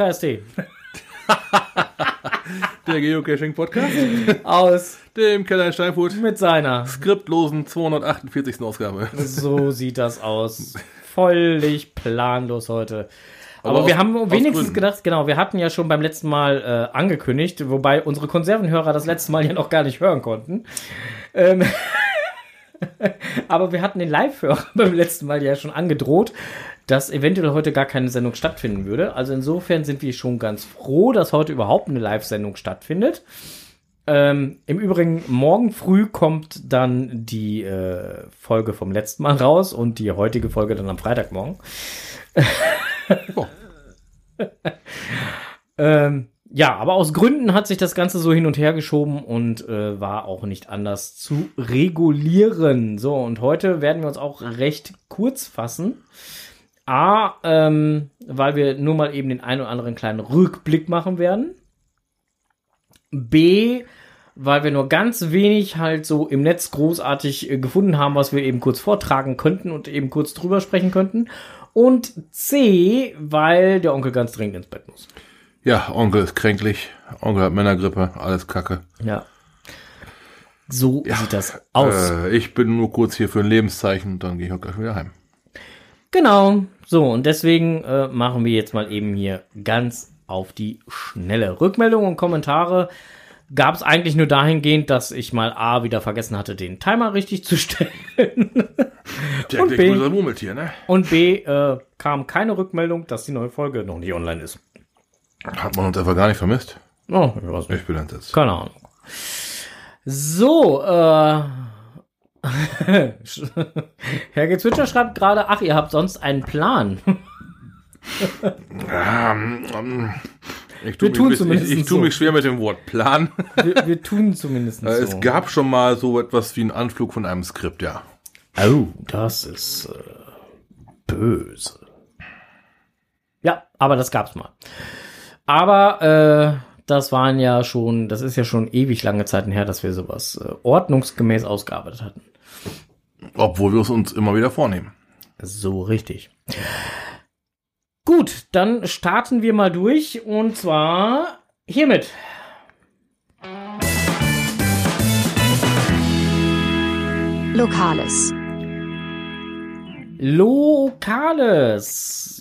Podcast Der Geocaching Podcast aus dem Keller in Steinfurt mit seiner. skriptlosen 248. Ausgabe. So sieht das aus. Völlig planlos heute. Aber, Aber wir aus- haben aus wenigstens gedacht, genau, wir hatten ja schon beim letzten Mal äh, angekündigt, wobei unsere Konservenhörer das letzte Mal ja noch gar nicht hören konnten. Ähm, aber wir hatten den Live-Hörer beim letzten Mal ja schon angedroht, dass eventuell heute gar keine Sendung stattfinden würde. Also insofern sind wir schon ganz froh, dass heute überhaupt eine Live-Sendung stattfindet. Ähm, Im Übrigen, morgen früh kommt dann die äh, Folge vom letzten Mal raus und die heutige Folge dann am Freitagmorgen. Oh. Ähm, ja, aber aus Gründen hat sich das Ganze so hin und her geschoben und äh, war auch nicht anders zu regulieren. So, und heute werden wir uns auch recht kurz fassen. A, ähm, weil wir nur mal eben den einen oder anderen kleinen Rückblick machen werden. B, weil wir nur ganz wenig halt so im Netz großartig äh, gefunden haben, was wir eben kurz vortragen könnten und eben kurz drüber sprechen könnten. Und C, weil der Onkel ganz dringend ins Bett muss. Ja, Onkel ist kränklich. Onkel hat Männergrippe. Alles Kacke. Ja. So sieht das aus. Äh, ich bin nur kurz hier für ein Lebenszeichen und dann gehe ich auch gleich wieder heim. Genau. So, und deswegen äh, machen wir jetzt mal eben hier ganz auf die schnelle Rückmeldung und Kommentare. Gab es eigentlich nur dahingehend, dass ich mal A wieder vergessen hatte, den Timer richtig zu stellen. Jack, Und der B. Murmeltier, ne? Und B äh, kam keine Rückmeldung, dass die neue Folge noch nicht online ist. Hat man uns einfach gar nicht vermisst. Oh, ich weiß nicht. Ich bin entsetzt. Keine Ahnung. So, äh. Herr Gezwitscher schreibt gerade, ach, ihr habt sonst einen Plan. Ähm, ähm, ich tu Wir mich, tun ich, zumindest ich, ich tue so. mich schwer mit dem Wort Plan. Wir, wir tun zumindest Äh, so. Es gab schon mal so etwas wie einen Anflug von einem Skript, ja. Oh, das ist äh, böse. Ja, aber das gab's mal. Aber äh, das waren ja schon, das ist ja schon ewig lange Zeiten her, dass wir sowas äh, ordnungsgemäß ausgearbeitet hatten. Obwohl wir es uns immer wieder vornehmen. So richtig. Gut, dann starten wir mal durch und zwar hiermit. Lokales. Lokales.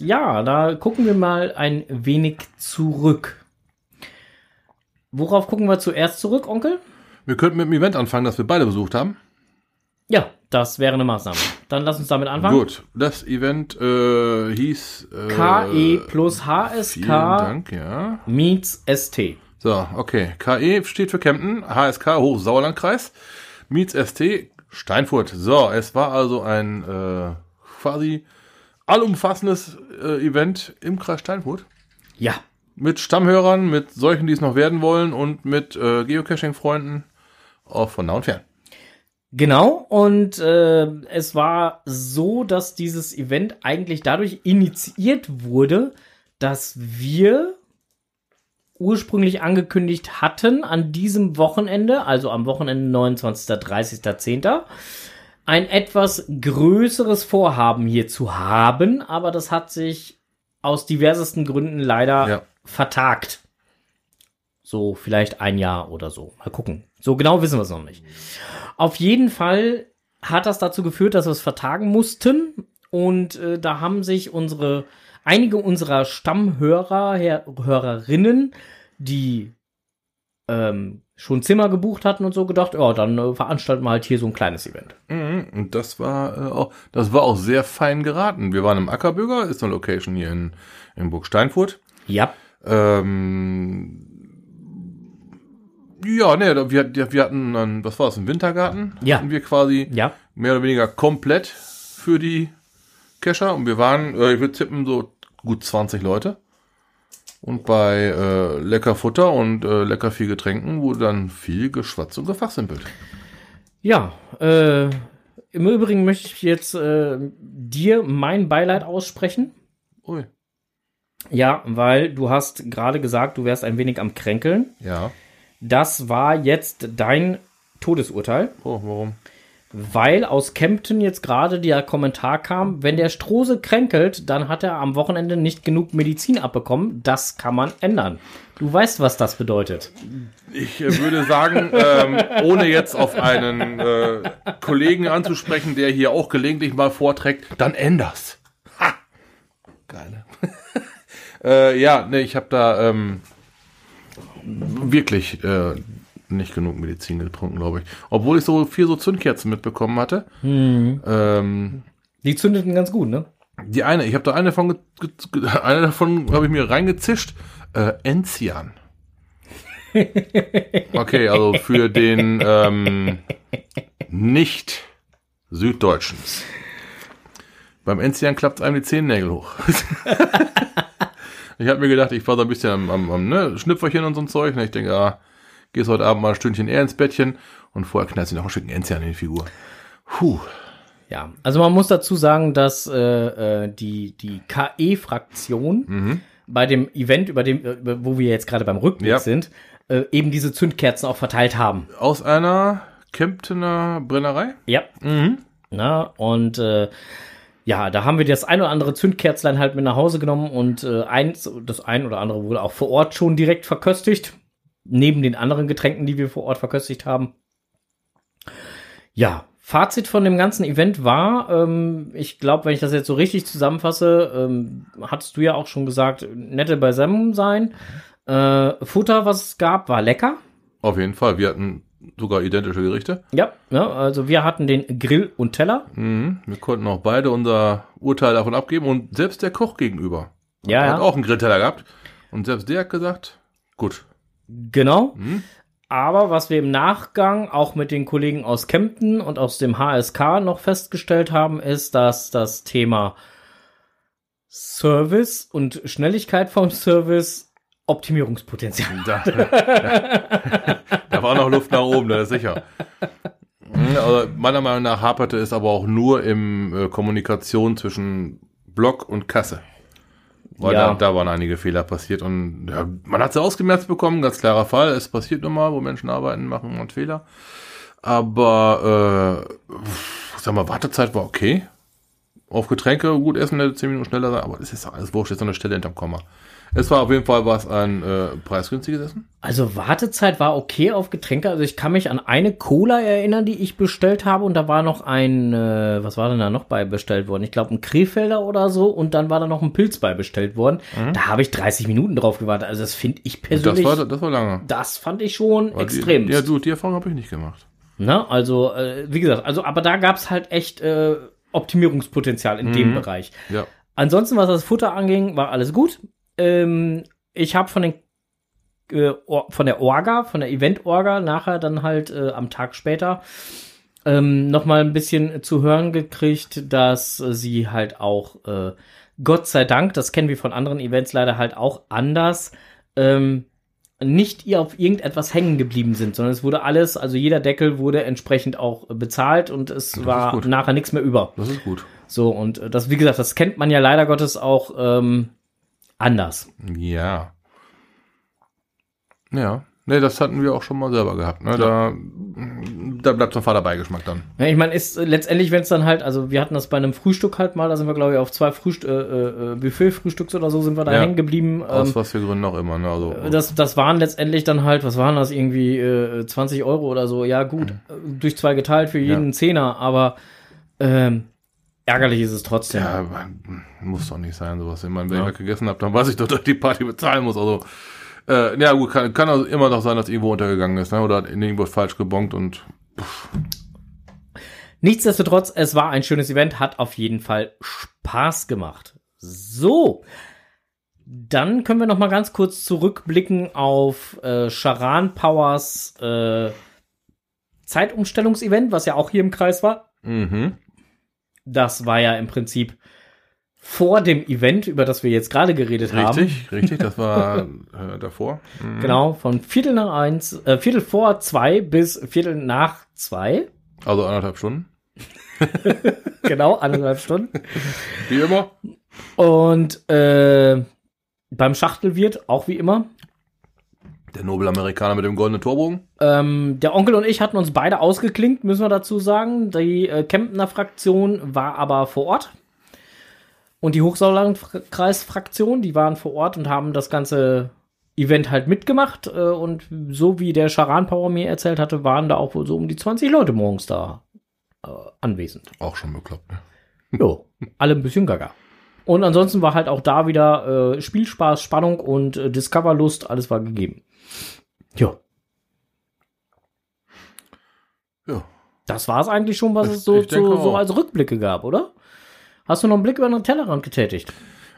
Ja, da gucken wir mal ein wenig zurück. Worauf gucken wir zuerst zurück, Onkel? Wir könnten mit dem Event anfangen, das wir beide besucht haben. Ja, das wäre eine Maßnahme. Dann lass uns damit anfangen. Gut, das Event äh, hieß äh, KE plus Vielen HSK Dank, ja. meets ST. So, okay. KE steht für Kempten, HSK Hochsauerlandkreis, Miets ST Steinfurt. So, es war also ein äh, quasi allumfassendes äh, Event im Kreis Steinfurt. Ja, Mit Stammhörern, mit solchen, die es noch werden wollen und mit äh, Geocaching-Freunden auch von nah und fern. Genau, und äh, es war so, dass dieses Event eigentlich dadurch initiiert wurde, dass wir ursprünglich angekündigt hatten, an diesem Wochenende, also am Wochenende 29. 30.10., ein etwas größeres Vorhaben hier zu haben, aber das hat sich aus diversesten Gründen leider Ja. vertagt. So vielleicht ein Jahr oder so. Mal gucken. So genau wissen wir es noch nicht. Auf jeden Fall hat das dazu geführt, dass wir es vertagen mussten. Und äh, da haben sich unsere, einige unserer Stammhörer, Her Hörerinnen, die ähm, schon Zimmer gebucht hatten und so gedacht, ja, dann äh, veranstalten wir halt hier so ein kleines Event. Mhm, und das war äh, auch, das war auch sehr fein geraten. Wir waren im Ackerbürger, ist eine Location hier in, in Burg Steinfurt. Ja. Ähm, ja, ne, wir, wir hatten dann, was war das, einen Wintergarten? Ja. Hatten wir quasi Ja. mehr oder weniger komplett für die Kescher und wir waren, äh, ich würde tippen, so gut 20 Leute. Und bei äh, lecker Futter und äh, lecker viel Getränken wurde dann viel geschwatzt und gefachsimpelt. Ja, äh, im Übrigen möchte ich jetzt äh, dir mein Beileid aussprechen. Ui. Ja, weil du hast gerade gesagt, du wärst ein wenig am Kränkeln. Ja. Das war jetzt dein Todesurteil. Oh, warum? weil aus Kempten jetzt gerade der Kommentar kam, wenn der Strose kränkelt, dann hat er am Wochenende nicht genug Medizin abbekommen. Das kann man ändern. Du weißt, was das bedeutet. Ich äh, würde sagen, ähm, ohne jetzt auf einen äh, Kollegen anzusprechen, der hier auch gelegentlich mal vorträgt, dann änder's. Ha! Geil. äh, ja, nee, ich habe da ähm, wirklich äh, nicht genug Medizin getrunken, glaube ich. Obwohl ich so viel so Zündkerzen mitbekommen hatte. Ähm, Die zündeten ganz gut, ne? die eine, ich habe da eine von, ge- ge- eine davon habe ich mir reingezischt. Äh, Enzian. Okay, also für den ähm, nicht Süddeutschen. Beim Enzian klappt einem die Zehennägel hoch. ich habe mir gedacht, ich war so ein bisschen am, am, am ne, Schnüpferchen und so ein Zeug. Und ich denke, ah, gehst heute Abend mal ein Stündchen eher ins Bettchen und vorher knallst du noch ein Stück Enzian in die Figur. Puh. Ja, also man muss dazu sagen, dass äh, äh, die, die KE-Fraktion bei dem Event, über dem, äh, wo wir jetzt gerade beim Rückblick Ja. sind, äh, eben diese Zündkerzen auch verteilt haben. Aus einer Kemptener Brennerei? Ja. Na, und äh, ja, da haben wir das ein oder andere Zündkerzlein halt mit nach Hause genommen und äh, eins, das ein oder andere wurde auch vor Ort schon direkt verköstigt. Neben den anderen Getränken, die wir vor Ort verköstigt haben. Ja, Fazit von dem ganzen Event war, ähm, ich glaube, wenn ich das jetzt so richtig zusammenfasse, ähm, hattest du ja auch schon gesagt, nette beisammen sein. Äh, Futter, was es gab, war lecker. Auf jeden Fall. Wir hatten sogar identische Gerichte. Ja, ja, also wir hatten den Grill und Teller. Mhm. Wir konnten auch beide unser Urteil davon abgeben und selbst der Koch gegenüber Ja, hat ja. auch einen Grillteller gehabt. Und selbst der hat gesagt, gut. Genau. Aber was wir im Nachgang auch mit den Kollegen aus Kempten und aus dem HSK noch festgestellt haben, ist, dass das Thema Service und Schnelligkeit vom Service Optimierungspotenzial. Da, da war noch Luft nach oben, das ist sicher. Mhm, Also meiner Meinung nach haperte es aber auch nur im äh, Kommunikation zwischen Block und Kasse. Weil Ja. da, da waren einige Fehler passiert und ja, man hat sie ausgemerzt bekommen, ganz klarer Fall. Es passiert nun mal, wo Menschen arbeiten, machen man Fehler. Aber äh, sag mal, Wartezeit war okay. Auf Getränke gut essen, hätte zehn Minuten schneller sein, aber es ist alles wurscht, jetzt noch eine Stelle hinterm Komma. Es war auf jeden Fall was ein äh, preisgünstiges Essen. Also Wartezeit war okay auf Getränke. Also ich kann mich an eine Cola erinnern, die ich bestellt habe und da war noch ein, äh, was war denn da noch bei bestellt worden? Ich glaube ein Krefelder oder so und dann war da noch ein Pilz bei bestellt worden. Da habe ich 30 Minuten drauf gewartet. Also das finde ich Das persönlich, war, das war lange. das fand ich schon Aber extrem. Die, ja, du, die Erfahrung habe ich nicht gemacht. Ne? Also, äh, wie gesagt, also, aber da gab's halt echt äh, Optimierungspotenzial in dem Bereich. Ja. Ansonsten, was das Futter anging, war alles gut. Ähm, ich habe von den äh, von der Orga, von der Event-Orga nachher dann halt äh, am Tag später ähm, noch mal ein bisschen zu hören gekriegt, dass sie halt auch äh, Gott sei Dank, das kennen wir von anderen Events leider halt auch anders, ähm, nicht ihr auf irgendetwas hängen geblieben sind, sondern es wurde alles, also jeder Deckel wurde entsprechend auch bezahlt und es ist war nachher nichts mehr über. Das ist gut. So, und äh, das, wie gesagt, das kennt man ja leider Gottes auch ähm, anders. Ja. Ja. Nee, das hatten wir auch schon mal selber gehabt. Ne? Da, da bleibt so ein fader Beigeschmack dann. Ja, ich meine, ist äh, letztendlich, wenn es dann halt, also wir hatten das bei einem Frühstück halt mal, da sind wir, glaube ich, auf zwei Frühst äh, äh, Buffet-Frühstücks oder so sind wir da Ja. hängen geblieben. Aus Ähm, was für Gründen auch immer. Ne? Also, das, das waren letztendlich dann halt, was waren das, irgendwie äh, 20 Euro oder so. Ja, gut, äh, durch zwei geteilt für jeden Ja. Zehner, aber ähm, ärgerlich ist es trotzdem. ja, muss doch nicht sein, sowas. Ich meine, wenn Ja. ich gegessen habe, dann weiß ich doch, dass ich die Party bezahlen muss. Also, äh, ja, gut, kann, kann also immer noch sein, dass irgendwo untergegangen ist, ne? Oder hat irgendwo falsch gebongt und Nichtsdestotrotz, es war ein schönes Event, hat auf jeden Fall Spaß gemacht. So, dann können wir noch mal ganz kurz zurückblicken auf äh, Charan Powers äh, Zeitumstellungsevent, was ja auch hier im Kreis war. mhm. Das war ja im Prinzip vor dem Event, über das wir jetzt gerade geredet haben. Richtig, richtig, das war äh, davor. Mhm. Genau, von Viertel nach eins, äh, Viertel vor zwei bis Viertel nach zwei. Also anderthalb Stunden. Genau, anderthalb Stunden. Wie immer. Und äh, beim Schachtelwirt auch wie immer. Der Nobelamerikaner mit dem goldenen Torbogen? Ähm, der Onkel und ich hatten uns beide ausgeklinkt, müssen wir dazu sagen. Die äh, Kemptner Fraktion war aber vor Ort. Und die Hochsauerlandkreis-Fraktion, die waren vor Ort und haben das ganze Event halt mitgemacht. Äh, und so wie der Charan Power mir erzählt hatte, waren da auch wohl so um die 20 Leute morgens da äh, anwesend. Auch schon bekloppt, ne? Jo, alle ein bisschen gaga. Und ansonsten war halt auch da wieder äh, Spielspaß, Spannung und äh, Discoverlust, alles war gegeben. Ja. Ja. Das war es eigentlich schon, was Ich- es so, so, so als Rückblicke gab, oder? Hast du noch einen Blick über den Tellerrand getätigt?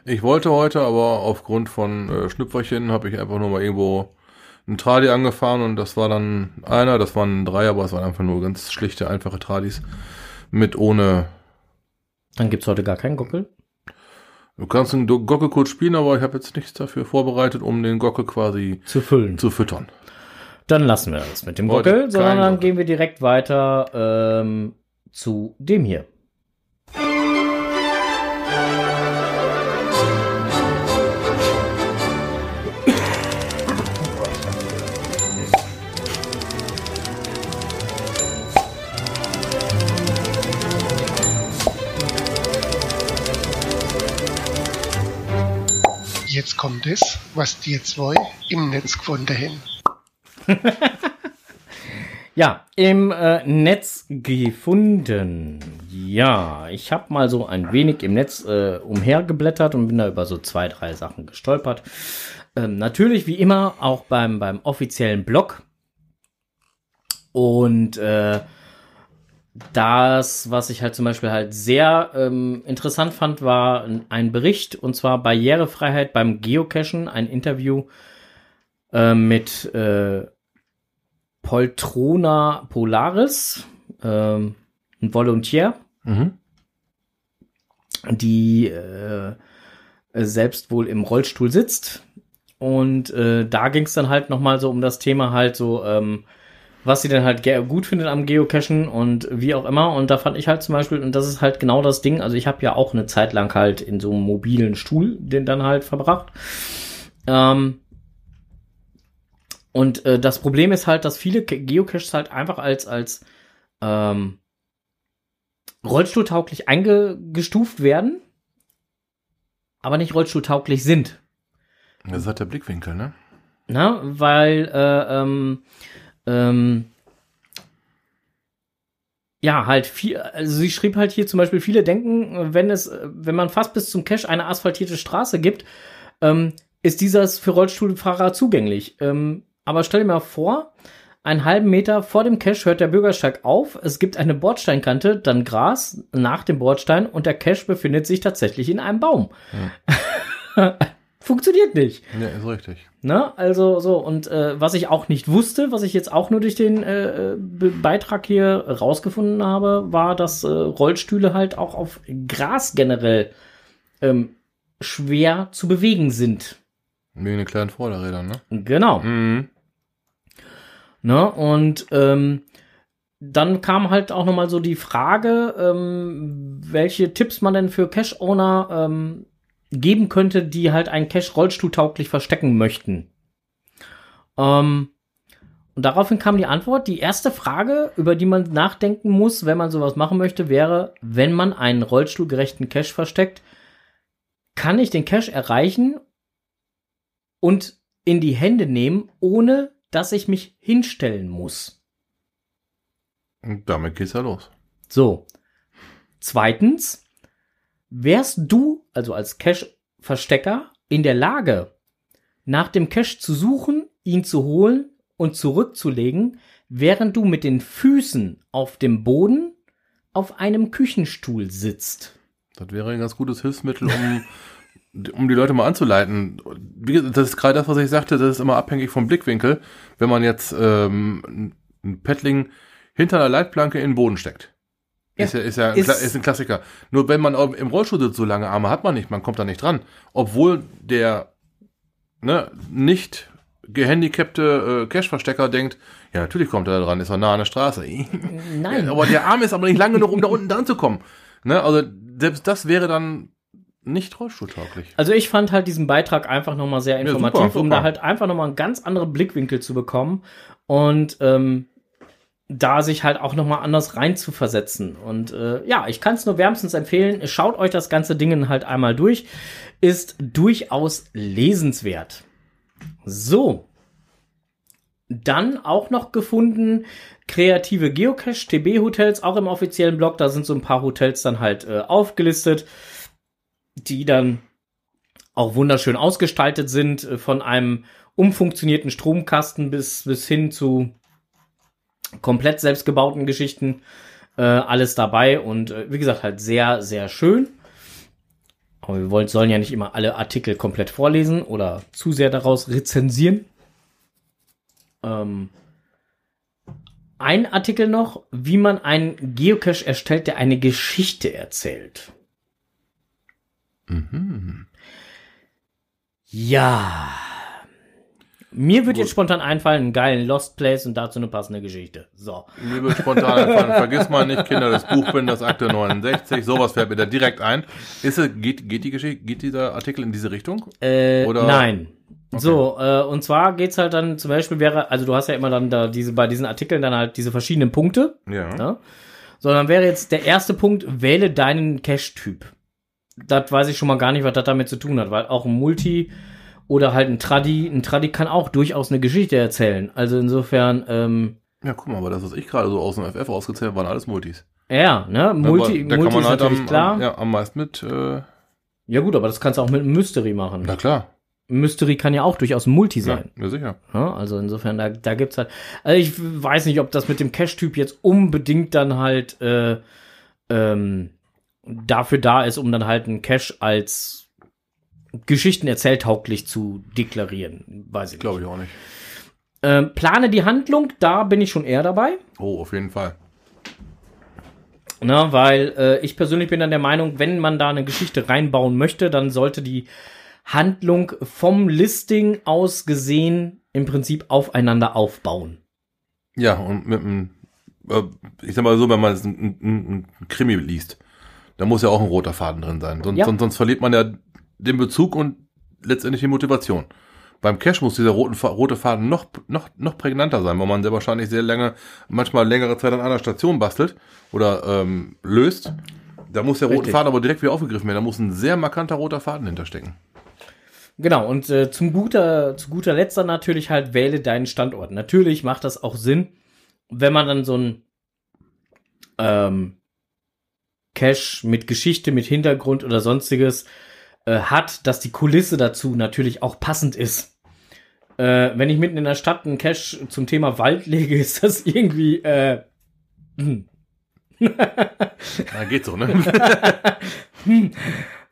Ich wollte heute, aber aufgrund von äh, Schnüpferchen habe ich einfach nur mal irgendwo einen Tradi angefahren und das war dann einer, das waren drei, aber es waren einfach nur ganz schlichte, einfache Tradis mit ohne. Dann gibt's heute gar keinen Gockel. Du kannst einen Gockel kurz spielen, aber ich habe jetzt nichts dafür vorbereitet, um den Gockel quasi Zu füllen. zu füttern. Dann lassen wir das mit dem Gockel, sondern dann gehen wir direkt weiter ähm, zu dem hier. Jetzt kommt es, was die zwei im Netz gefunden haben. Ja, im äh, Netz gefunden. Ja, ich habe mal so ein wenig im Netz äh, umhergeblättert und bin da über so zwei, drei Sachen gestolpert. Ähm, natürlich, wie immer, auch beim, beim offiziellen Blog. Und äh, das, was ich halt zum Beispiel halt sehr ähm, interessant fand, war ein Bericht, und zwar Barrierefreiheit beim Geocachen, ein Interview äh, mit äh, Poltrona Polaris, ähm, ein Volontär, Mhm. die äh, selbst wohl im Rollstuhl sitzt. Und äh, da ging es dann halt nochmal so um das Thema halt so, ähm, was sie denn halt gut findet am Geocachen und wie auch immer. Und da fand ich halt zum Beispiel, und das ist halt genau das Ding, also ich habe ja auch eine Zeit lang halt in so einem mobilen Stuhl den dann halt verbracht. Ähm, und äh, das Problem ist halt, dass viele Geocaches halt einfach als, als ähm, rollstuhltauglich eingestuft werden, aber nicht rollstuhltauglich sind. Das hat der Blickwinkel, ne? Na, weil äh, ähm, ähm, ja, halt viel, also sie schrieb halt hier zum Beispiel, viele denken, wenn es, wenn man fast bis zum Cache eine asphaltierte Straße gibt, ähm, ist dieses für Rollstuhlfahrer zugänglich. Ähm, aber stell dir mal vor, einen halben Meter vor dem Cache hört der Bürgersteig auf, es gibt eine Bordsteinkante, dann Gras nach dem Bordstein und der Cache befindet sich tatsächlich in einem Baum. Funktioniert nicht. Ja, ist richtig. Ne? Also so, und äh, was ich auch nicht wusste, was ich jetzt auch nur durch den äh, Be Beitrag hier rausgefunden habe, war, dass äh, Rollstühle halt auch auf Gras generell ähm, schwer zu bewegen sind. Wegen den kleinen Vorderrädern, ne? Genau. Mhm. Ne? Und ähm, dann kam halt auch noch mal so die Frage, ähm, welche Tipps man denn für Cache-Owner ähm, geben könnte, die halt einen Cache rollstuhltauglich verstecken möchten. Ähm, und daraufhin kam die Antwort. Die erste Frage, über die man nachdenken muss, wenn man sowas machen möchte, wäre, wenn man einen rollstuhlgerechten Cache versteckt, kann ich den Cache erreichen und in die Hände nehmen, ohne dass ich mich hinstellen muss. Und damit geht's ja los. So. Zweitens, wärst du, also als Cache-Verstecker, in der Lage, nach dem Cache zu suchen, ihn zu holen und zurückzulegen, während du mit den Füßen auf dem Boden auf einem Küchenstuhl sitzt? Das wäre ein ganz gutes Hilfsmittel, um, um die Leute mal anzuleiten. Das ist gerade das, was ich sagte, das ist immer abhängig vom Blickwinkel. Wenn man jetzt ähm, ein Paddling hinter einer Leitplanke in den Boden steckt. Ja. Ist ja, ist ja ein, Ist- ist ein Klassiker. Nur wenn man im Rollstuhl sitzt, so lange Arme hat man nicht, man kommt da nicht dran. Obwohl der ne, nicht gehandicapte äh, Cash-Verstecker denkt, ja, natürlich kommt er da dran, ist er nah an der Straße. Nein. Aber der Arm ist aber nicht lang genug, um da unten dran zu kommen. Ne? Also selbst das wäre dann nicht rollstuhltauglich. Also ich fand halt diesen Beitrag einfach nochmal sehr informativ, super, um super. da halt einfach nochmal einen ganz anderen Blickwinkel zu bekommen und ähm, da sich halt auch nochmal anders rein zu versetzen. Und äh, ja, ich kann es nur wärmstens empfehlen. Schaut euch das ganze Ding halt einmal durch. Ist durchaus lesenswert. So. Dann auch noch gefunden kreative Geocache TB Hotels, auch im offiziellen Blog. Da sind so ein paar Hotels dann halt äh, aufgelistet, die dann auch wunderschön ausgestaltet sind, äh, von einem umfunktionierten Stromkasten bis, bis hin zu komplett selbstgebauten Geschichten. Äh, alles dabei und äh, wie gesagt, halt sehr, sehr schön. Aber wir wollen, sollen ja nicht immer alle Artikel komplett vorlesen oder zu sehr daraus rezensieren. Ähm, ein Artikel noch, wie man einen Geocache erstellt, der eine Geschichte erzählt. Ja. Mir wird jetzt spontan einfallen, einen geilen Lost Place und dazu eine passende Geschichte. So. Mir wird spontan einfallen, vergiss mal nicht, Kinder des Buchbinders, Akte 69, sowas fällt mir da direkt ein. Ist es, geht, geht die Geschichte, geht dieser Artikel in diese Richtung? Äh, Oder- nein. So, äh, und zwar geht's halt dann zum Beispiel wäre, also du hast ja immer dann da diese, bei diesen Artikeln dann halt diese verschiedenen Punkte, Ja. ne? Sondern wäre jetzt der erste Punkt, wähle deinen Cache-Typ. Das weiß ich schon mal gar nicht, was das damit zu tun hat, weil auch ein Multi oder halt ein Tradi, ein Tradi kann auch durchaus eine Geschichte erzählen. Also insofern, ähm, Ja, guck mal, aber das, was ich gerade so aus dem FF ausgezählt waren alles Multis. ja, ne, Multi, da Multi kann man ist halt natürlich am, klar. Am, ja, am meisten mit, äh, Ja gut, aber das kannst du auch mit einem Mystery machen. na klar. Mystery kann ja auch durchaus ein Multi sein. Ja, sicher. Ja, also insofern, da, da gibt's halt. Also ich weiß nicht, ob das mit dem Cache-Typ jetzt unbedingt dann halt äh, ähm, dafür da ist, um dann halt einen Cache als Geschichten erzähltauglich zu deklarieren. Weiß ich nicht. Glaube ich auch nicht. Ähm, plane die Handlung, da bin ich schon eher dabei. Oh, auf jeden Fall. Na, weil äh, ich persönlich bin dann der Meinung, wenn man da eine Geschichte reinbauen möchte, dann sollte die Handlung vom Listing aus gesehen im Prinzip aufeinander aufbauen. Ja, und mit einem, äh, ich sag mal so, wenn man ein, ein, ein Krimi liest, da muss ja auch ein roter Faden drin sein. Sonst, Ja. sonst, sonst verliert man ja den Bezug und letztendlich die Motivation. Beim Cash muss dieser roten, rote Faden noch, noch, noch prägnanter sein, weil man sehr wahrscheinlich sehr lange, manchmal längere Zeit an einer Station bastelt oder ähm, löst. Da muss der rote. Faden aber direkt wieder aufgegriffen werden. Da muss ein sehr markanter roter Faden hinterstecken. Genau, und äh, zum guter, zu guter Letzt dann natürlich halt wähle deinen Standort. Natürlich macht das auch Sinn, wenn man dann so ein ähm, Cache mit Geschichte, mit Hintergrund oder sonstiges äh, hat, dass die Kulisse dazu natürlich auch passend ist. Äh, wenn ich mitten in der Stadt einen Cache zum Thema Wald lege, ist das irgendwie äh, hm, Na, geht so, ne?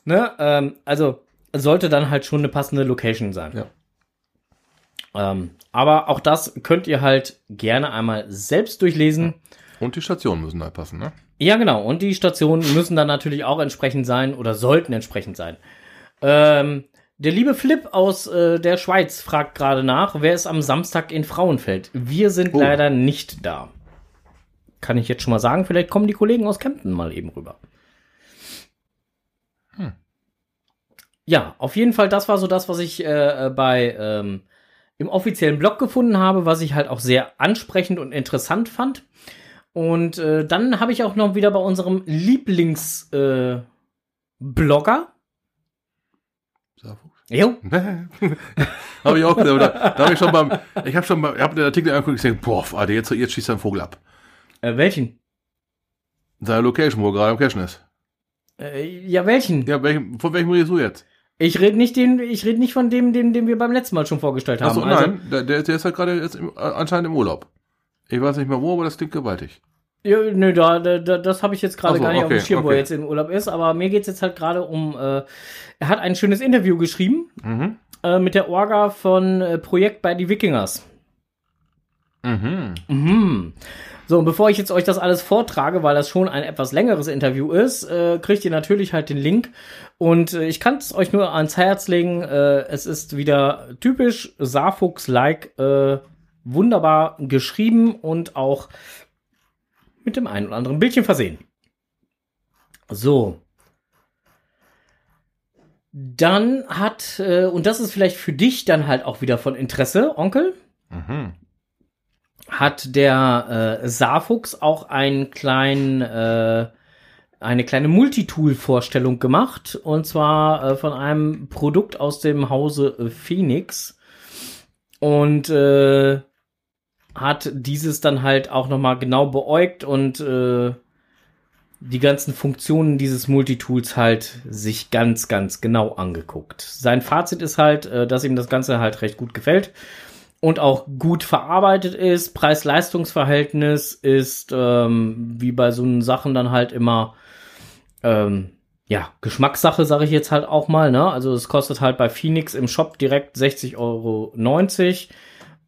Ne? Ähm, also sollte dann halt schon eine passende Location sein. Ja. Ähm, aber auch das könnt ihr halt gerne einmal selbst durchlesen. Und die Stationen müssen da passen, ne? Ja, genau. Und die Stationen müssen dann natürlich auch entsprechend sein oder sollten entsprechend sein. Ähm, der liebe Flip aus äh, der Schweiz fragt gerade nach, wer ist am Samstag in Frauenfeld? Wir sind Oh. leider nicht da. Kann ich jetzt schon mal sagen, vielleicht kommen die Kollegen aus Kempten mal eben rüber. Hm. Ja, auf jeden Fall, das war so das, was ich äh, äh, bei ähm, im offiziellen Blog gefunden habe, was ich halt auch sehr ansprechend und interessant fand. Und äh, dann habe ich auch noch wieder bei unserem Lieblingsblogger. Äh. Jo. habe ich auch gesagt, oder? Da habe ich schon beim, ich habe schon beim, ich habe den Artikel angeguckt und gesagt, boah, Alter, jetzt, jetzt schießt er einen Vogel ab. Äh, welchen? Seine Location, wo er gerade am Cashen ist. Äh, ja, welchen? Ja, welchem, von welchem redest du jetzt? Ich rede nicht den, ich rede nicht von dem, den, den wir beim letzten Mal schon vorgestellt haben. Achso, Also, nein, der, der, der ist halt gerade jetzt im, anscheinend im Urlaub. Ich weiß nicht mehr wo, aber das klingt gewaltig. Ja, nö, da, da, da, das habe ich jetzt gerade so, gar nicht auf dem okay, Schirm, wo okay. er jetzt im Urlaub ist. Aber mir geht's jetzt halt gerade um. Äh, er hat ein schönes Interview geschrieben Mhm. äh, mit der Orga von äh, Projekt bei die Wikingers. Mhm. Mhm. So, und bevor ich jetzt euch das alles vortrage, weil das schon ein etwas längeres Interview ist, äh, kriegt ihr natürlich halt den Link. Und äh, ich kann es euch nur ans Herz legen. Äh, es ist wieder typisch Saarfuchs-like, äh, wunderbar geschrieben und auch mit dem einen oder anderen Bildchen versehen. So. Dann hat, äh, und das ist vielleicht für dich dann halt auch wieder von Interesse, Onkel, Mhm. hat der äh, Saarfuchs auch einen kleinen, äh, eine kleine Multitool-Vorstellung gemacht. Und zwar äh, von einem Produkt aus dem Hause Phoenix. Und äh, hat dieses dann halt auch nochmal genau beäugt und äh, die ganzen Funktionen dieses Multitools halt sich ganz, ganz genau angeguckt. Sein Fazit ist halt, äh, dass ihm das Ganze halt recht gut gefällt und auch gut verarbeitet ist. Preis-Leistungs-Verhältnis ist ähm, wie bei so Sachen dann halt immer ähm, ja Geschmackssache, sage ich jetzt halt auch mal. Ne? Also es kostet halt bei Phoenix im Shop direkt 60,90 Euro.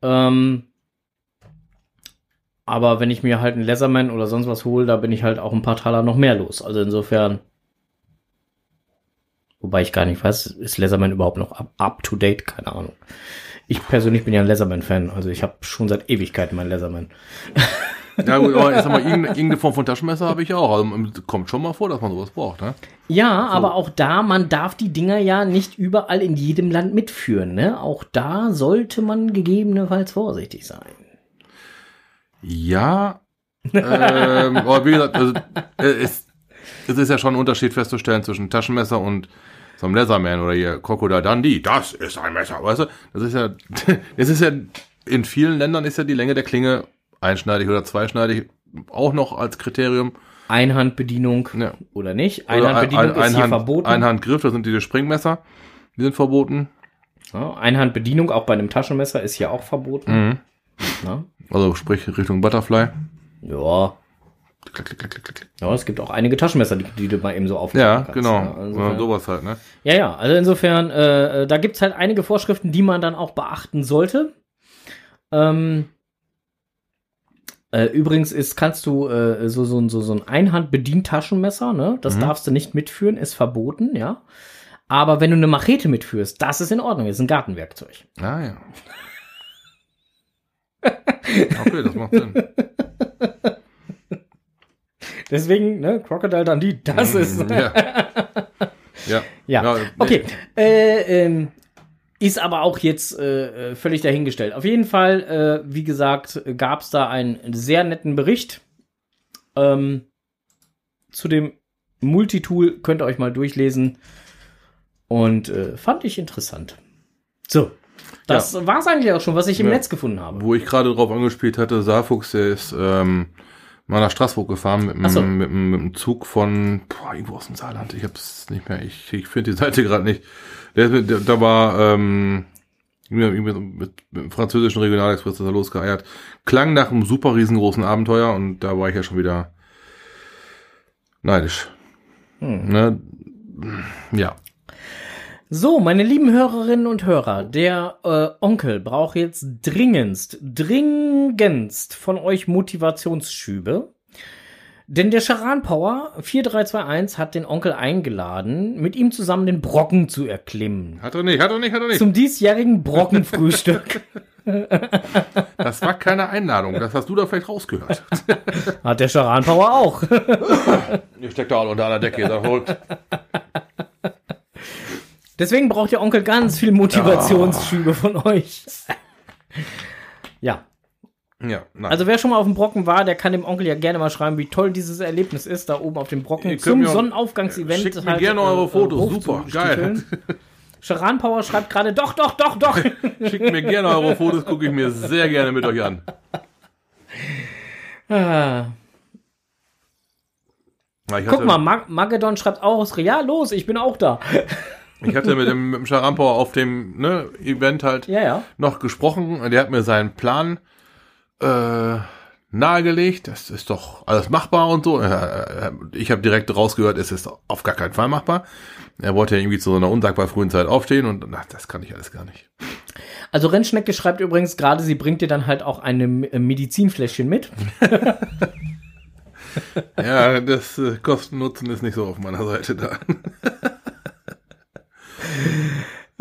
Ähm, aber wenn ich mir halt einen Leatherman oder sonst was hole, da bin ich halt auch ein paar Taler noch mehr los. Also insofern. Wobei ich gar nicht weiß, ist Leatherman überhaupt noch up, up to date? Keine Ahnung. Ich persönlich bin ja ein Leatherman-Fan. Also ich habe schon seit Ewigkeiten meinen Leatherman. Ja gut, aber jetzt mal irgendeine, Form von Taschenmesser habe ich auch. Also kommt schon mal vor, dass man sowas braucht, ne? Ja, aber auch da, man darf die Dinger ja nicht überall in jedem Land mitführen. Ne? Auch da sollte man gegebenenfalls vorsichtig sein. Ja. ähm, aber wie gesagt, also, äh, es, es ist ja schon ein Unterschied festzustellen zwischen Taschenmesser und so einem Leatherman oder hier Crocodile Dundee. Das ist ein Messer, weißt du? Das ist ja, es ist ja, in vielen Ländern ist ja die Länge der Klinge einschneidig oder zweischneidig auch noch als Kriterium. Einhandbedienung Ja. oder nicht? Oder Einhandbedienung ein- ein- ist hier Einhand- verboten. Einhandgriff, das sind diese Springmesser. Die sind verboten. Ja, Einhandbedienung auch bei einem Taschenmesser ist hier auch verboten. Mhm. Ne? Also sprich Richtung Butterfly. Ja. Klick, klick, klick, ja, es gibt auch einige Taschenmesser, die, die du mal eben so aufnehmen Ja, kannst. genau. Ja, Ja, insofern- sowas halt, ne? Ja, ja, also insofern, äh, äh, da gibt's halt einige Vorschriften, die man dann auch beachten sollte. Ähm, äh, übrigens ist, kannst du äh, so, so, so, so ein Einhand-Bedient-Taschenmesser, ne? Das Mhm. darfst du nicht mitführen, ist verboten, ja. Aber wenn du eine Machete mitführst, das ist in Ordnung, ist ein Gartenwerkzeug. Ah ja. Okay, das macht Sinn. Deswegen, ne, Crocodile Dundee, das ist. Mhm, Ja. ja. Ja, Ja, okay. Äh, ähm, ist aber auch jetzt äh, äh, völlig dahingestellt. Auf jeden Fall, äh, wie gesagt, gab es da einen sehr netten Bericht ähm, zu dem Multitool. Könnt ihr euch mal durchlesen. Und äh, fand ich interessant. So, das war's eigentlich auch schon, was ich im Ja. Netz gefunden habe. Wo ich gerade drauf angespielt hatte, Saarfuchs, der ist ähm, mal nach Straßburg gefahren mit Ach so. einem mit, einem- mit einem Zug von boah, irgendwo aus dem Saarland. Ich hab's nicht mehr, ich, ich finde die Seite gerade nicht. Der, mit- der, da war ähm, mit, mit dem französischen Regionalexpress ist er losgeeiert. Klang nach einem super riesengroßen Abenteuer und da war ich ja schon wieder neidisch. Hm. Ne? Ja. So, meine lieben Hörerinnen und Hörer, der äh, Onkel braucht jetzt dringendst, dringendst von euch Motivationsschübe. Denn der Charan Power 4321 hat den Onkel eingeladen, mit ihm zusammen den Brocken zu erklimmen. Hat er nicht, hat er nicht, hat er nicht. Zum diesjährigen Brockenfrühstück. Das war keine Einladung, das hast du da vielleicht rausgehört. hat der Charan Power auch. Ihr steckt da alle unter einer Decke, ihr verrückt. Deswegen braucht der Onkel ganz viel Motivationsschübe von euch. ja, Ja, nein. Also wer schon mal auf dem Brocken war, der kann dem Onkel ja gerne mal schreiben, wie toll dieses Erlebnis ist, da oben auf dem Brocken Ihr zum Sonnenaufgangsevent. Schickt mir gerne eure Fotos, super, hochzustiefeln. Charan Power schreibt gerade, doch, doch, doch, doch. Schickt mir gerne eure Fotos, gucke ich mir sehr gerne mit euch an. Ah. Guck mal, Mag Magedon schreibt auch aus Real, los, ich bin auch da. Ich hatte mit dem, mit dem Scharampauer auf dem ne, Event halt Ja, ja. noch gesprochen. Der hat mir seinen Plan äh, nahegelegt. Das ist doch alles machbar und so. Ich habe direkt rausgehört, es ist auf gar keinen Fall machbar. Er wollte ja irgendwie zu so einer unsagbar frühen Zeit aufstehen und ach, das kann ich alles gar nicht. Also Rennschnecke schreibt übrigens gerade, sie bringt dir dann halt auch eine äh, Medizinfläschchen mit. Ja, das äh, Kosten-Nutzen ist nicht so auf meiner Seite da.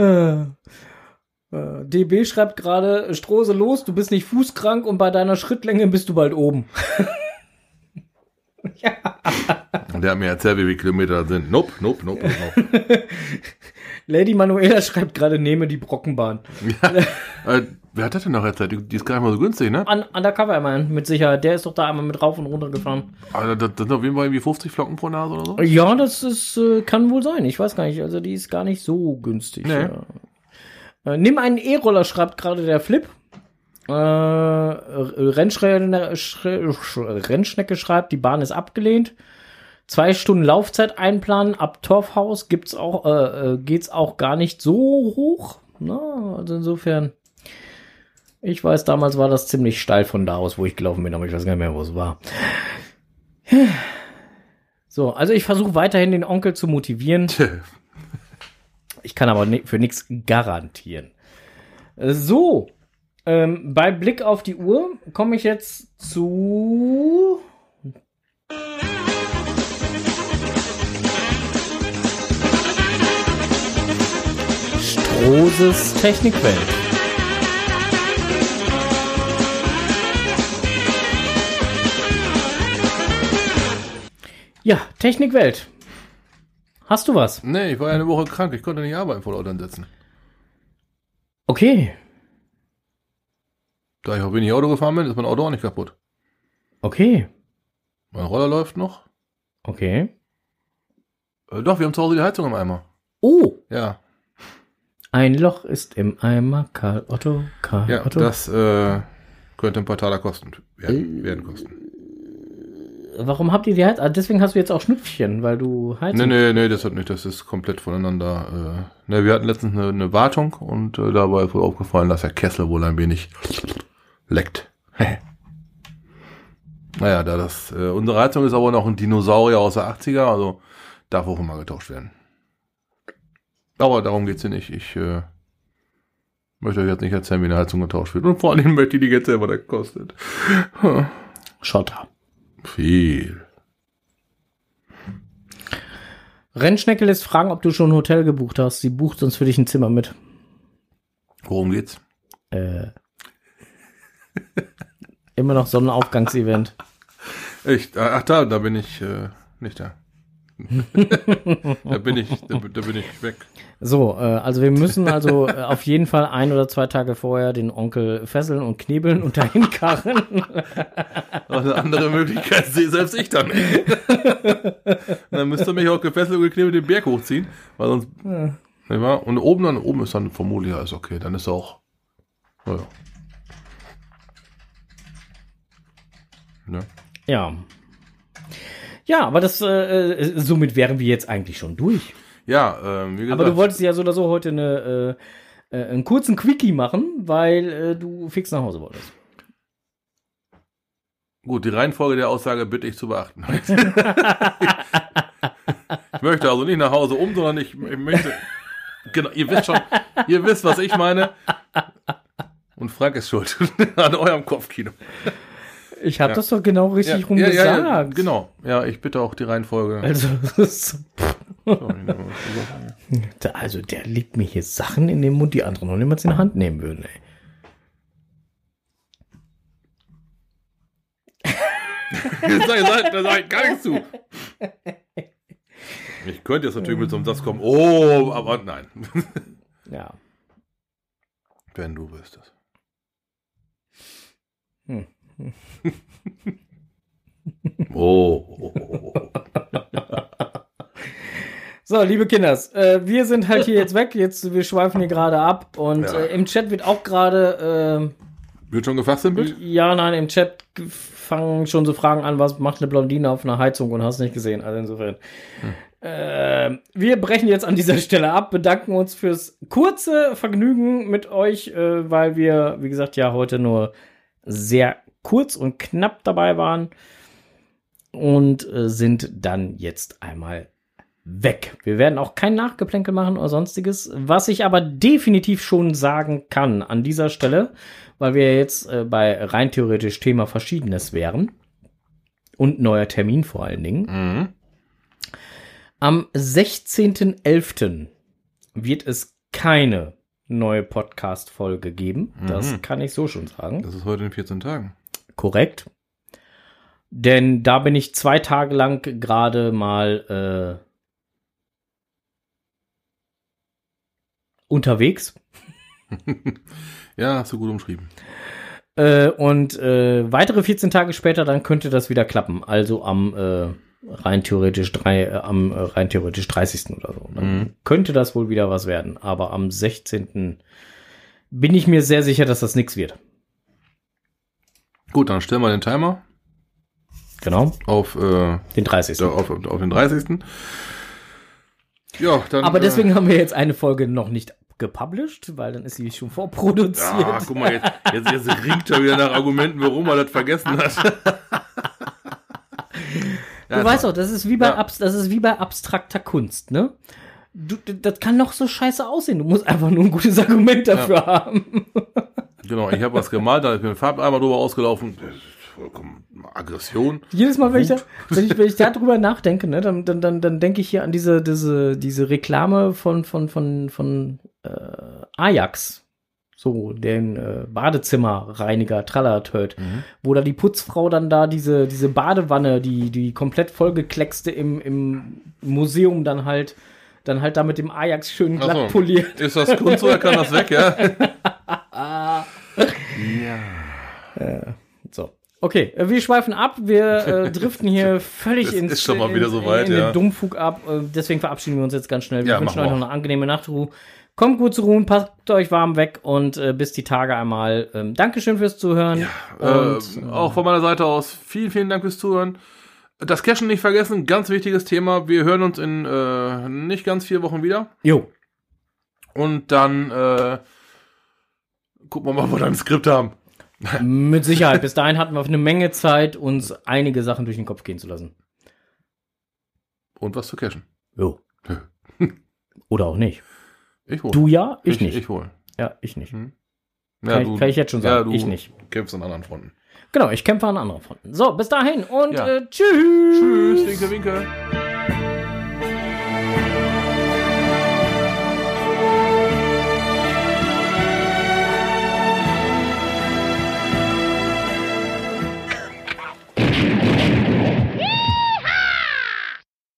Äh, äh, DB schreibt gerade, Strose los, du bist nicht fußkrank und bei deiner Schrittlänge bist du bald oben. Und der hat mir erzählt, wie viele Kilometer sind. Nope, nope, nope, nope. Lady Manuela schreibt gerade, nehme die Brockenbahn. Äh, wer hat das denn noch erzählt? Die, ist gar nicht mal so günstig, ne? Un Undercover Man, mit Sicherheit. Der ist doch da einmal mit rauf und runter gefahren. Also, das, das sind auf jeden Fall irgendwie 50 Flocken pro Nase oder so. Ja, das ist, äh, kann wohl sein. Ich weiß gar nicht. Also die ist gar nicht so günstig. Nee. Ja. Äh, nimm einen E-Roller, schreibt gerade der Flip. Äh, Rennschnecke schreibt, die Bahn ist abgelehnt. Zwei Stunden Laufzeit einplanen. Ab Torfhaus gibt's auch, äh, äh, geht's auch gar nicht so hoch. Na, also insofern. Ich weiß, damals war das ziemlich steil von da aus, wo ich gelaufen bin, aber ich weiß gar nicht mehr, wo es war. So, also ich versuche weiterhin den Onkel zu motivieren. Ich kann aber für nichts garantieren. Äh, So, ähm, bei Blick auf die Uhr komme ich jetzt zu. Strohses Technikwelt. Ja, Technikwelt. Hast du was? Nee, ich war ja eine Woche krank. Ich konnte nicht arbeiten vor Auto sitzen. Okay, Da ich auch wenig Auto gefahren bin, ist mein Auto auch nicht kaputt. okay, Mein Roller läuft noch. okay. Äh, doch, wir haben zu Hause die Heizung im Eimer. Oh, Ja, ein Loch ist im Eimer, Karl Otto, Karl ja, Otto. das äh, könnte ein paar Taler kosten. Werden, werden kosten. Warum habt ihr die Heizung? Ah, deswegen hast du jetzt auch Schnüpfchen, weil du Nee, Heizung. nee, nee, das hat nicht. Das ist komplett voneinander. Äh, ne, wir hatten letztens eine, eine Wartung und äh, dabei ist wohl aufgefallen, dass der Kessel wohl ein wenig leckt. naja, da das, äh, unsere Heizung ist aber noch ein Dinosaurier aus der 80er, also darf auch immer getauscht werden. Aber darum geht's hier nicht. Ich äh, möchte euch jetzt nicht erzählen, wie eine Heizung getauscht wird. Und vor allem möchte ich die jetzt selber, das kostet. Schotter. Viel. Rennschnecke lässt fragen, ob du schon ein Hotel gebucht hast. Sie bucht sonst für dich ein Zimmer mit. Worum geht's? Äh. Immer noch Sonnenaufgangsevent. Ich, ach da, da bin ich äh, nicht da. da bin ich, da, da bin ich weg. So, äh, also wir müssen also äh, auf jeden Fall ein oder zwei Tage vorher den Onkel fesseln und knebeln und dahin karren. Eine andere Möglichkeit sehe selbst ich dann nicht. dann müsste mich auch gefesselt und geknebelt den Berg hochziehen, weil sonst. Nicht wahr? Und oben dann, oben ist dann vermutlich alles okay. Dann ist auch. Naja. Ne? Ja. Ja, aber das, äh, äh, somit wären wir jetzt eigentlich schon durch. Ja, ähm, wie gesagt. Aber du wolltest ja so oder so heute eine, äh, äh, einen kurzen Quickie machen, weil äh, du fix nach Hause wolltest. Gut, die Reihenfolge der Aussage bitte ich zu beachten. ich möchte also nicht nach Hause um, sondern ich, ich möchte. Genau, ihr wisst schon, ihr wisst, was ich meine. Und Frank ist schuld an eurem Kopfkino. Ich habe Ja. das doch genau richtig rum ja, gesagt. ja, ja, genau. Ja, ich bitte auch die Reihenfolge. Also, also der legt mir hier Sachen in den Mund, die andere noch niemals in die Hand nehmen würden, ey. da sag, da sag ich gar nichts zu. Ich könnte jetzt natürlich mit so einem Satz kommen, oh, aber nein. Ja. Wenn du wüsstest. Hm. Oh. So, liebe Kinders, äh, wir sind halt hier jetzt weg. Jetzt, wir schweifen hier gerade ab und Ja. äh, im Chat wird auch gerade, Wird schon gefachsimpelt? äh, ja, nein, im Chat fangen schon so Fragen an, was macht eine Blondine auf einer Heizung und hast nicht gesehen. Also insofern. Äh, wir brechen jetzt an dieser Stelle ab, bedanken uns fürs kurze Vergnügen mit euch, äh, weil wir, wie gesagt, ja heute nur sehr kurz und knapp dabei waren und äh, sind dann jetzt einmal weg. Wir werden auch kein Nachgeplänkel machen oder sonstiges. Was ich aber definitiv schon sagen kann an dieser Stelle, weil wir jetzt äh, bei rein theoretisch Thema Verschiedenes wären und neuer Termin vor allen Dingen. Mhm. Am 16.11. wird es keine neue Podcast-Folge geben. Das Mhm. kann ich so schon sagen. Das ist heute in 14 Tagen. Korrekt. Denn da bin ich zwei Tage lang gerade mal unterwegs. Ja, hast du gut umschrieben. Äh, und äh, weitere 14 Tage später, dann könnte das wieder klappen. Also am äh, rein theoretisch drei, äh, am äh, rein theoretisch 30. oder so. Dann Mhm. könnte das wohl wieder was werden. Aber am 16. bin ich mir sehr sicher, dass das nichts wird. Gut, dann stellen wir den Timer Genau, auf, äh, den 30. da- auf, auf den 30. Ja, dann. Aber äh, deswegen haben wir jetzt eine Folge noch nicht gepublished, weil dann ist sie schon vorproduziert. Ja, guck mal, jetzt, jetzt, jetzt ringt er wieder nach Argumenten, warum er das vergessen hat. du weißt doch, das ist wie bei Ja. Abs das ist wie bei abstrakter Kunst, ne? Du, das kann noch so scheiße aussehen. Du musst einfach nur ein gutes Argument dafür haben. Genau, ich habe was gemalt, da ist mir ein Farbeimer drüber ausgelaufen. Das ist vollkommen Aggression. Jedes Mal, wenn ich, da, wenn ich, wenn ich darüber nachdenke, ne, dann, dann, dann, dann denke ich hier an diese, diese, diese Reklame von, von, von, von äh, Ajax. So, den äh, Badezimmerreiniger, Trallertöd, wo da die Putzfrau dann da diese, diese Badewanne, die, die komplett vollgekleckste im, im Museum dann halt, dann halt da mit dem Ajax schön glatt so. poliert. Ist das Kunst oder kann das weg, ja? ja. So. Okay, äh, wir schweifen ab, wir äh, driften hier völlig ins ist schon mal in- wieder so weit, in den ja. Dummfug ab. Äh, deswegen verabschieden wir uns jetzt ganz schnell. Wir Ja, wünschen euch noch eine angenehme Nachtruhe. Kommt gut zur Ruhe, passt euch warm weg und äh, bis die Tage einmal. Ähm, Dankeschön fürs Zuhören. und, äh, auch von meiner Seite aus vielen, vielen Dank fürs Zuhören. Das Cashen nicht vergessen, ganz wichtiges Thema. Wir hören uns in äh, nicht ganz vier Wochen wieder. jo, Und dann äh, gucken wir mal, ob wir ein Skript haben. mit Sicherheit. Bis dahin hatten wir eine Menge Zeit, uns einige Sachen durch den Kopf gehen zu lassen. Und was zu cashen. Jo. Oder auch nicht. Ich wohl. Du ja, ich, nicht. Ich wohl. ja, ich nicht. Ja, Kann, ich, kann ich jetzt schon sagen, du ich nicht. kämpfst an anderen Fronten. Genau, ich kämpfe an anderen Fronten. So, bis dahin und Ja. äh, tschüss. Tschüss, winke, winke.